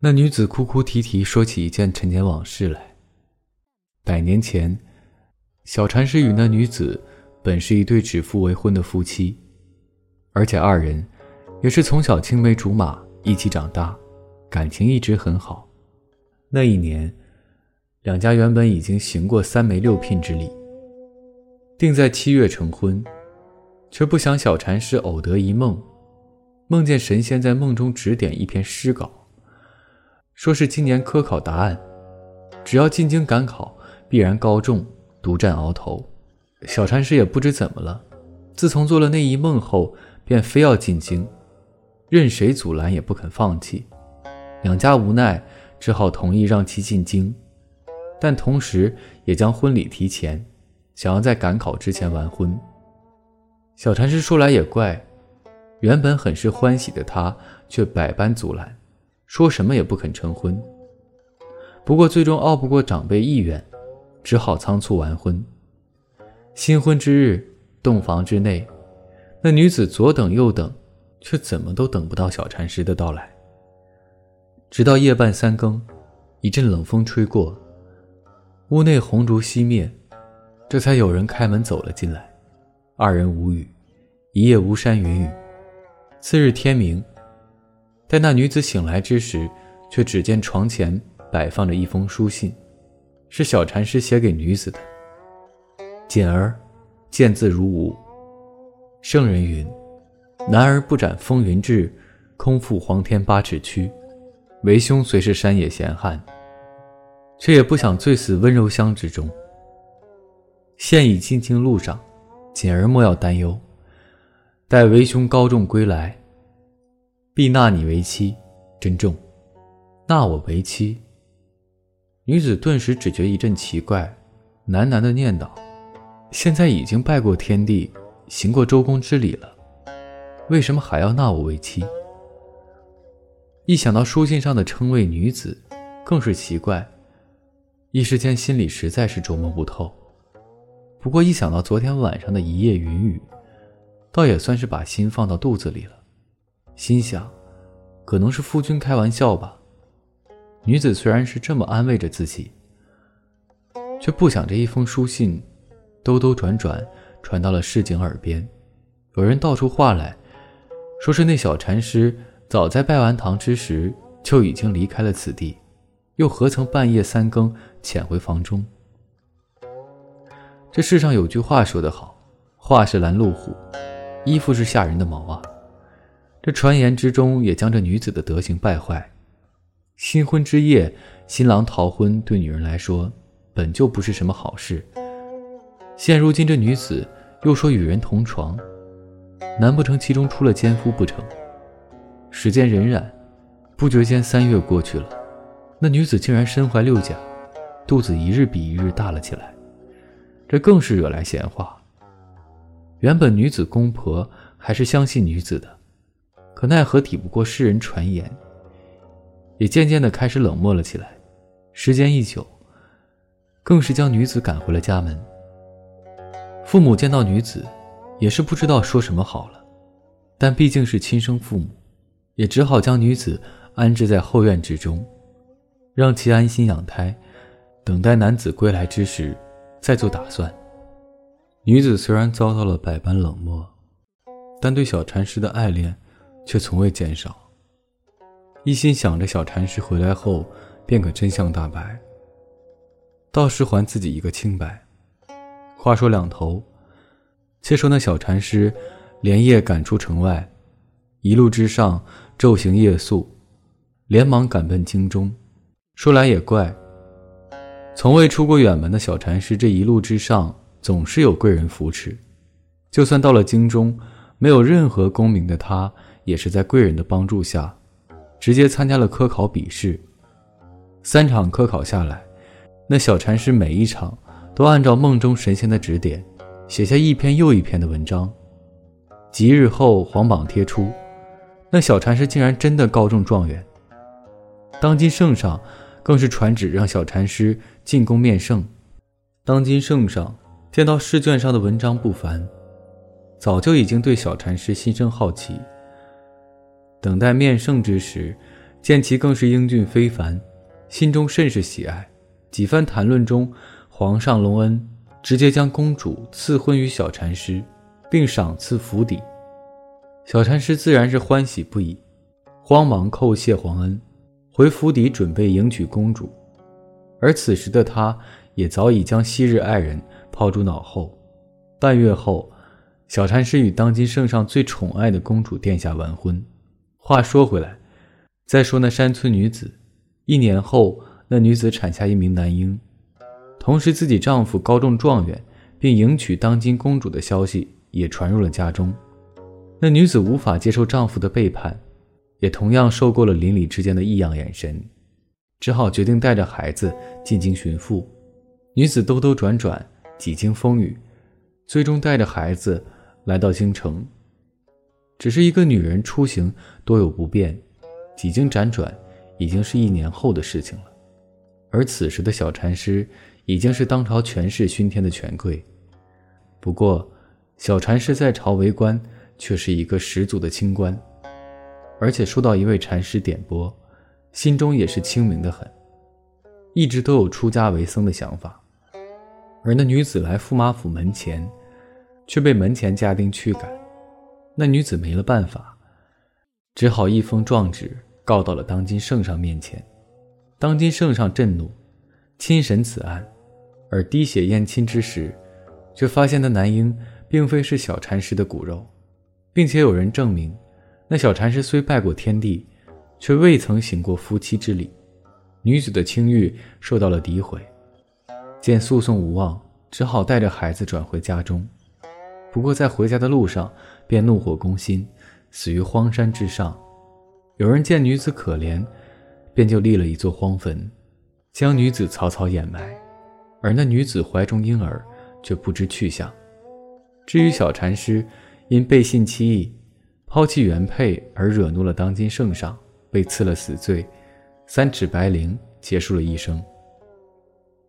那女子哭哭啼啼说起一件陈年往事来。百年前，小禅师与那女子本是一对指腹为婚的夫妻，而且二人也是从小青梅竹马一起长大，感情一直很好。那一年，两家原本已经行过三媒六聘之礼，定在七月成婚，却不想小禅师偶得一梦，梦见神仙在梦中指点一篇诗稿。说是今年科考答案，只要进京赶考，必然高中，独占鳌头。小禅师也不知怎么了，自从做了那一梦后，便非要进京，任谁阻拦也不肯放弃。两家无奈，只好同意让其进京，但同时也将婚礼提前，想要在赶考之前完婚。小禅师说来也怪，原本很是欢喜的他，却百般阻拦。说什么也不肯成婚。不过最终拗不过长辈意愿，只好仓促完婚。新婚之日，洞房之内，那女子左等右等，却怎么都等不到小禅师的到来。直到夜半三更，一阵冷风吹过，屋内红烛熄灭，这才有人开门走了进来。二人无语，一夜巫山云雨。次日天明。待那女子醒来之时，却只见床前摆放着一封书信，是小禅师写给女子的。锦儿，见字如晤。圣人云：“男儿不斩风云志，空负黄天八尺躯。为兄虽是山野闲汉，却也不想醉死温柔乡之中。现已进京路上，锦儿莫要担忧。待为兄高中归来。”必纳你为妻，珍重。纳我为妻。女子顿时只觉一阵奇怪，喃喃的念叨：“现在已经拜过天地，行过周公之礼了，为什么还要纳我为妻？”一想到书信上的称谓“女子”，更是奇怪，一时间心里实在是琢磨不透。不过一想到昨天晚上的一夜云雨，倒也算是把心放到肚子里了。心想，可能是夫君开玩笑吧。女子虽然是这么安慰着自己，却不想这一封书信，兜兜转转传到了市井耳边，有人道出话来，说是那小禅师早在拜完堂之时就已经离开了此地，又何曾半夜三更潜回房中？这世上有句话说得好：“话是拦路虎，衣服是吓人的毛啊。”这传言之中也将这女子的德行败坏。新婚之夜，新郎逃婚，对女人来说本就不是什么好事。现如今这女子又说与人同床，难不成其中出了奸夫不成？时间荏苒，不觉间三月过去了，那女子竟然身怀六甲，肚子一日比一日大了起来，这更是惹来闲话。原本女子公婆还是相信女子的。可奈何抵不过世人传言，也渐渐的开始冷漠了起来。时间一久，更是将女子赶回了家门。父母见到女子，也是不知道说什么好了，但毕竟是亲生父母，也只好将女子安置在后院之中，让其安心养胎，等待男子归来之时再做打算。女子虽然遭到了百般冷漠，但对小禅师的爱恋。却从未减少，一心想着小禅师回来后便可真相大白，到时还自己一个清白。话说两头，且说那小禅师连夜赶出城外，一路之上昼行夜宿，连忙赶奔京中。说来也怪，从未出过远门的小禅师，这一路之上总是有贵人扶持，就算到了京中，没有任何功名的他。也是在贵人的帮助下，直接参加了科考笔试。三场科考下来，那小禅师每一场都按照梦中神仙的指点，写下一篇又一篇的文章。几日后，皇榜贴出，那小禅师竟然真的高中状元。当今圣上更是传旨让小禅师进宫面圣。当今圣上见到试卷上的文章不凡，早就已经对小禅师心生好奇。等待面圣之时，见其更是英俊非凡，心中甚是喜爱。几番谈论中，皇上隆恩，直接将公主赐婚于小禅师，并赏赐府邸。小禅师自然是欢喜不已，慌忙叩谢皇恩，回府邸准备迎娶公主。而此时的他，也早已将昔日爱人抛诸脑后。半月后，小禅师与当今圣上最宠爱的公主殿下完婚。话说回来，再说那山村女子，一年后，那女子产下一名男婴，同时自己丈夫高中状元，并迎娶当今公主的消息也传入了家中。那女子无法接受丈夫的背叛，也同样受够了邻里之间的异样眼神。只好决定带着孩子进京寻父。女子兜兜转转，几经风雨，最终带着孩子来到京城。只是一个女人出行多有不便，几经辗转，已经是一年后的事情了。而此时的小禅师已经是当朝权势熏天的权贵。不过，小禅师在朝为官，却是一个十足的清官，而且受到一位禅师点拨。心中也是清明的很，一直都有出家为僧的想法。而那女子来驸马府门前，却被门前家丁驱赶。那女子没了办法，只好一封状纸告到了当今圣上面前。当今圣上震怒，亲审此案，而滴血验亲之时，却发现那男婴并非是小禅师的骨肉，并且有人证明，那小禅师虽拜过天地。却未曾行过夫妻之礼，女子的清誉受到了诋毁。见诉讼无望，只好带着孩子转回家中。不过在回家的路上，便怒火攻心，死于荒山之上。有人见女子可怜，便就立了一座荒坟，将女子草草掩埋。而那女子怀中婴儿却不知去向。至于小禅师，因背信弃义，抛弃原配而惹怒了当今圣上。被赐了死罪，三尺白绫结束了一生。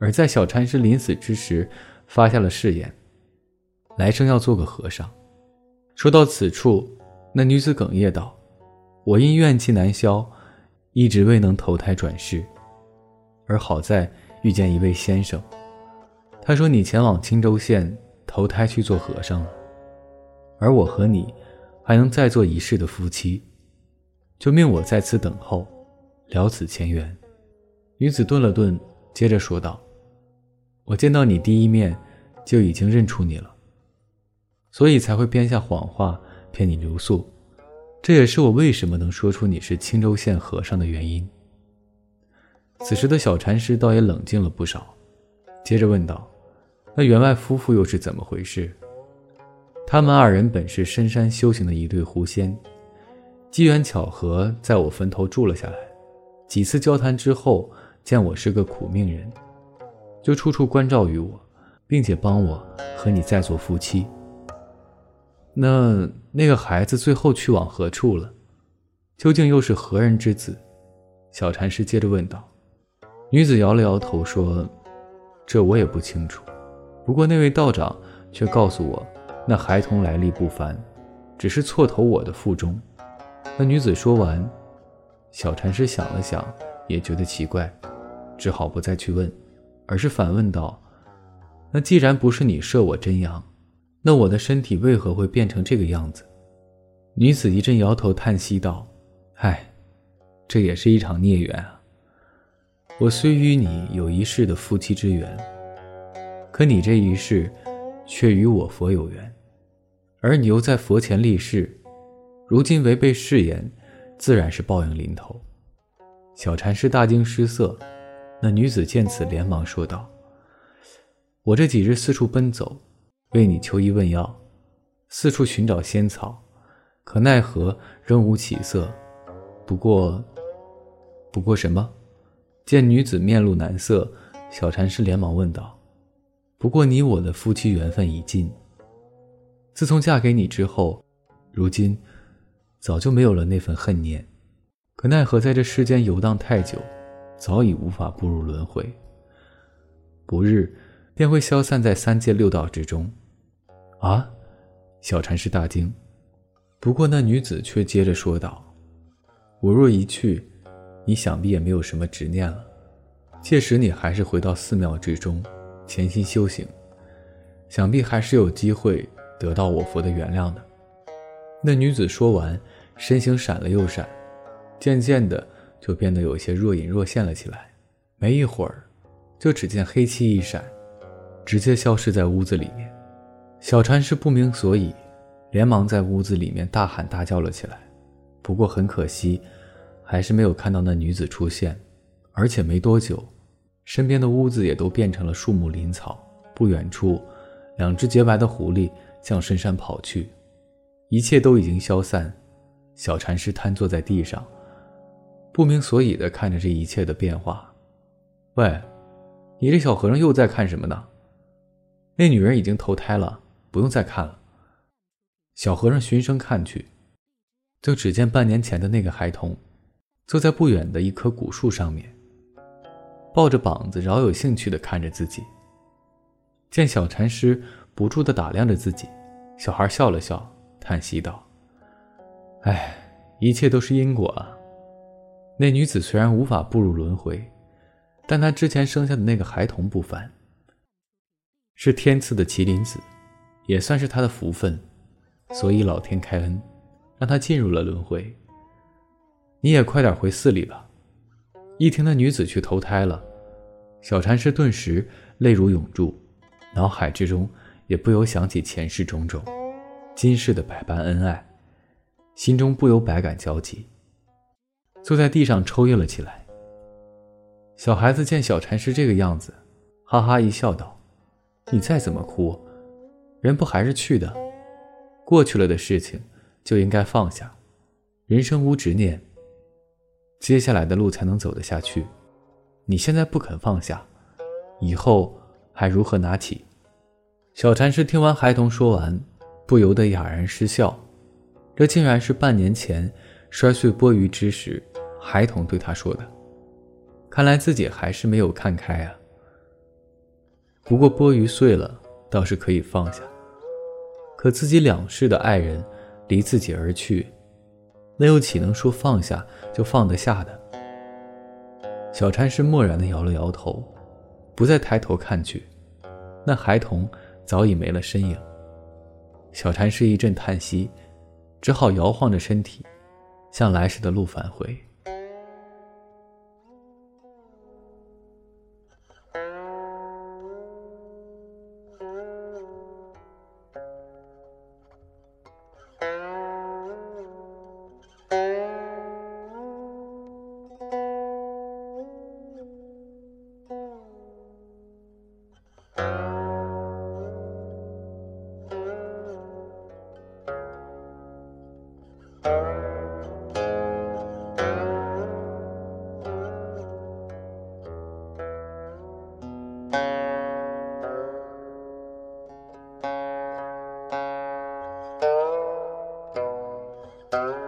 而在小禅师临死之时，发下了誓言，来生要做个和尚。说到此处，那女子哽咽道：“我因怨气难消，一直未能投胎转世。而好在遇见一位先生，他说你前往青州县投胎去做和尚了，而我和你还能再做一世的夫妻。”就命我在此等候，了此前缘。女子顿了顿，接着说道：“我见到你第一面，就已经认出你了，所以才会编下谎话骗你留宿。这也是我为什么能说出你是青州县和尚的原因。”此时的小禅师倒也冷静了不少，接着问道：“那员外夫妇又是怎么回事？他们二人本是深山修行的一对狐仙。”机缘巧合，在我坟头住了下来。几次交谈之后，见我是个苦命人，就处处关照于我，并且帮我和你再做夫妻。那那个孩子最后去往何处了？究竟又是何人之子？小禅师接着问道。女子摇了摇头说：“这我也不清楚。不过那位道长却告诉我，那孩童来历不凡，只是错投我的腹中。”那女子说完，小禅师想了想，也觉得奇怪，只好不再去问，而是反问道：“那既然不是你射我真阳，那我的身体为何会变成这个样子？”女子一阵摇头叹息道：“唉，这也是一场孽缘啊。我虽与你有一世的夫妻之缘，可你这一世却与我佛有缘，而你又在佛前立誓。”如今违背誓言，自然是报应临头。小禅师大惊失色，那女子见此，连忙说道：“我这几日四处奔走，为你求医问药，四处寻找仙草，可奈何仍无起色。不过，不过什么？”见女子面露难色，小禅师连忙问道：“不过你我的夫妻缘分已尽。自从嫁给你之后，如今……”早就没有了那份恨念，可奈何在这世间游荡太久，早已无法步入轮回，不日便会消散在三界六道之中。啊！小禅师大惊。不过那女子却接着说道：“我若一去，你想必也没有什么执念了。届时你还是回到寺庙之中，潜心修行，想必还是有机会得到我佛的原谅的。那女子说完，身形闪了又闪，渐渐的就变得有些若隐若现了起来。没一会儿，就只见黑气一闪，直接消失在屋子里面。小禅师不明所以，连忙在屋子里面大喊大叫了起来。不过很可惜，还是没有看到那女子出现，而且没多久。身边的屋子也都变成了树木林草。不远处，两只洁白的狐狸向深山跑去。一切都已经消散。小禅师瘫坐在地上，不明所以地看着这一切的变化。喂，你这小和尚又在看什么呢？那女人已经投胎了，不用再看了。小和尚循声看去，就只见半年前的那个孩童，坐在不远的一棵古树上面。抱着膀子，饶有兴趣地看着自己。见小禅师不住地打量着自己，小孩笑了笑，叹息道：“哎，一切都是因果啊。那女子虽然无法步入轮回，但她之前生下的那个孩童不凡，是天赐的麒麟子，也算是他的福分，所以老天开恩，让他进入了轮回。你也快点回寺里吧。”一听那女子去投胎了，小禅师顿时泪如涌注，脑海之中也不由想起前世种种，今世的百般恩爱，心中不由百感交集，坐在地上抽噎了起来。小孩子见小禅师这个样子，哈哈一笑，道：“你再怎么哭，人不还是去的？过去了的事情就应该放下，人生无执念。”接下来的路才能走得下去。你现在不肯放下，以后还如何拿起？小禅师听完孩童说完，不由得哑然失笑。这竟然是半年前摔碎钵盂之时，孩童对他说的。看来自己还是没有看开啊。不过钵盂碎了，倒是可以放下。可自己两世的爱人离自己而去。那又岂能说放下就放得下的？小禅师默然地摇了摇头，不再抬头看去。那孩童早已没了身影。小禅师一阵叹息，只好摇晃着身体，向来时的路返回。Uh...